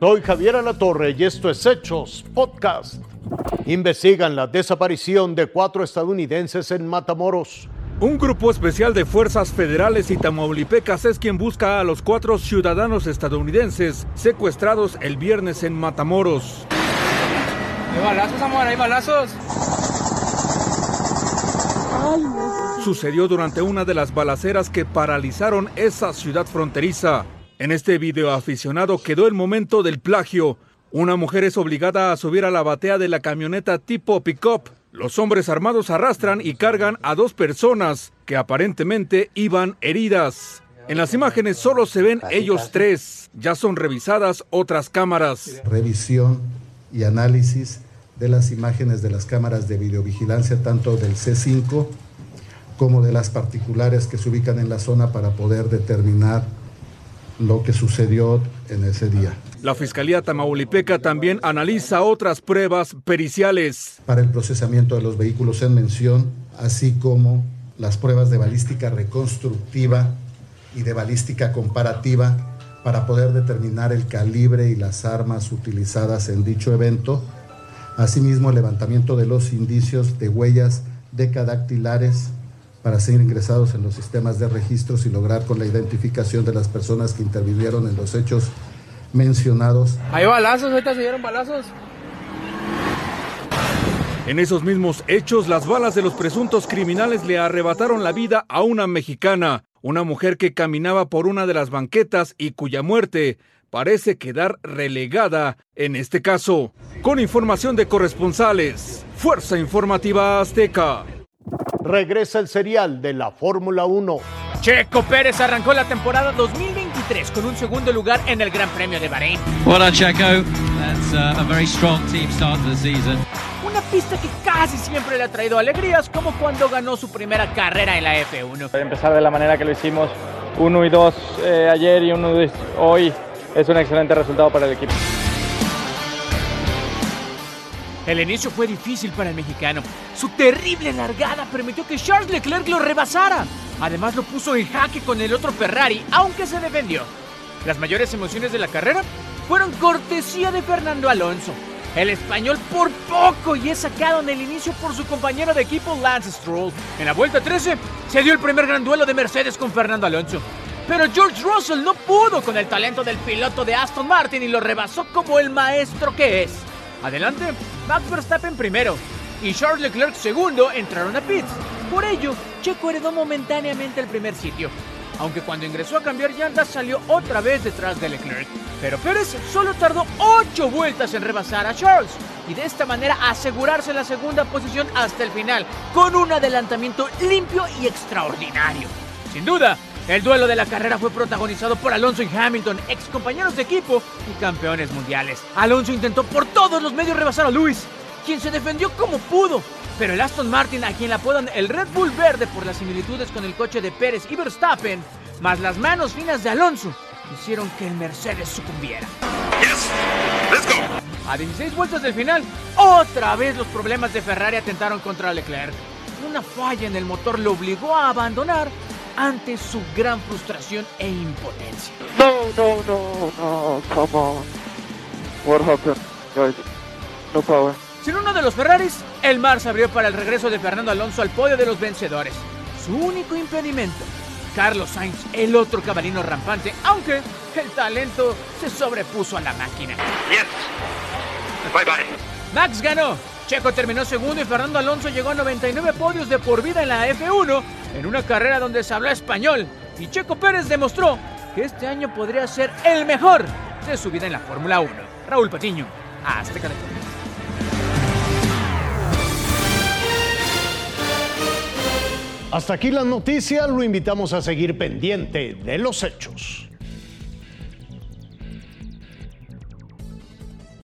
Soy Javier Alatorre y esto es Hechos Podcast. Investigan la desaparición de cuatro estadounidenses en Matamoros. Un grupo especial de fuerzas federales y tamaulipecas es quien busca a los cuatro ciudadanos estadounidenses secuestrados el viernes en Matamoros. Hay balazos, amor, hay balazos. Sucedió durante una de las balaceras que paralizaron esa ciudad fronteriza. En este video aficionado quedó el momento del plagio. Una mujer es obligada a subir a la batea de la camioneta tipo pick-up. Los hombres armados arrastran y cargan a dos personas que aparentemente iban heridas. En las imágenes solo se ven ellos tres. Ya son revisadas otras cámaras. Revisión y análisis de las imágenes de las cámaras de videovigilancia, tanto del C5 como de las particulares que se ubican en la zona para poder determinar lo que sucedió en ese día. La Fiscalía Tamaulipeca también analiza otras pruebas periciales. Para el procesamiento de los vehículos en mención, así como las pruebas de balística reconstructiva y de balística comparativa para poder determinar el calibre y las armas utilizadas en dicho evento. Asimismo, el levantamiento de los indicios de huellas decadactilares para ser ingresados en los sistemas de registros y lograr con la identificación de las personas que intervinieron en los hechos mencionados. Hay balazos, ahorita se dieron balazos. En esos mismos hechos, las balas de los presuntos criminales le arrebataron la vida a una mexicana, una mujer que caminaba por una de las banquetas y cuya muerte parece quedar relegada en este caso. Con información de corresponsales, Fuerza Informativa Azteca regresa el serial de la Fórmula 1. Checo Pérez arrancó la temporada 2023 con un segundo lugar en el Gran Premio de Bahrein. Well Checo. That's uh, a very strong team start to the season. Una pista que casi siempre le ha traído alegrías, como cuando ganó su primera carrera en la F1. Empezar de la manera que lo hicimos, 1 y 2 eh, ayer y 1 hoy, es un excelente resultado para el equipo. El inicio fue difícil para el mexicano. Su terrible largada permitió que Charles Leclerc lo rebasara. Además lo puso en jaque con el otro Ferrari, aunque se defendió. Las mayores emociones de la carrera fueron cortesía de Fernando Alonso. El español por poco y es sacado en el inicio por su compañero de equipo Lance Stroll. En la vuelta 13 se dio el primer gran duelo de Mercedes con Fernando Alonso. Pero George Russell no pudo con el talento del piloto de Aston Martin y lo rebasó como el maestro que es. Adelante, Max Verstappen primero y Charles Leclerc segundo entraron a pits. Por ello, Checo heredó momentáneamente el primer sitio, aunque cuando ingresó a cambiar llantas salió otra vez detrás de Leclerc. Pero Pérez solo tardó 8 vueltas en rebasar a Charles y de esta manera asegurarse la segunda posición hasta el final, con un adelantamiento limpio y extraordinario. Sin duda, el duelo de la carrera fue protagonizado por Alonso y Hamilton, ex compañeros de equipo y campeones mundiales. Alonso intentó por todos los medios rebasar a Luis, quien se defendió como pudo. Pero el Aston Martin, a quien le apodan el Red Bull Verde por las similitudes con el coche de Pérez y Verstappen, más las manos finas de Alonso, hicieron que el Mercedes sucumbiera. A 16 vueltas del final, otra vez los problemas de Ferrari atentaron contra Leclerc. Una falla en el motor lo obligó a abandonar ante su gran frustración e impotencia. No, no, no, no, come on. What happened, guys? No power. Sin uno de los Ferraris, el mar se abrió para el regreso de Fernando Alonso al podio de los vencedores. Su único impedimento, Carlos Sainz, el otro cabalino rampante, aunque el talento se sobrepuso a la máquina. Yes. Bye bye. Max ganó. Checo terminó segundo y Fernando Alonso llegó a 99 podios de por vida en la F1 en una carrera donde se habló español. Y Checo Pérez demostró que este año podría ser el mejor de su vida en la Fórmula 1. Raúl Patiño, Hasta aquí la noticia, lo invitamos a seguir pendiente de los hechos.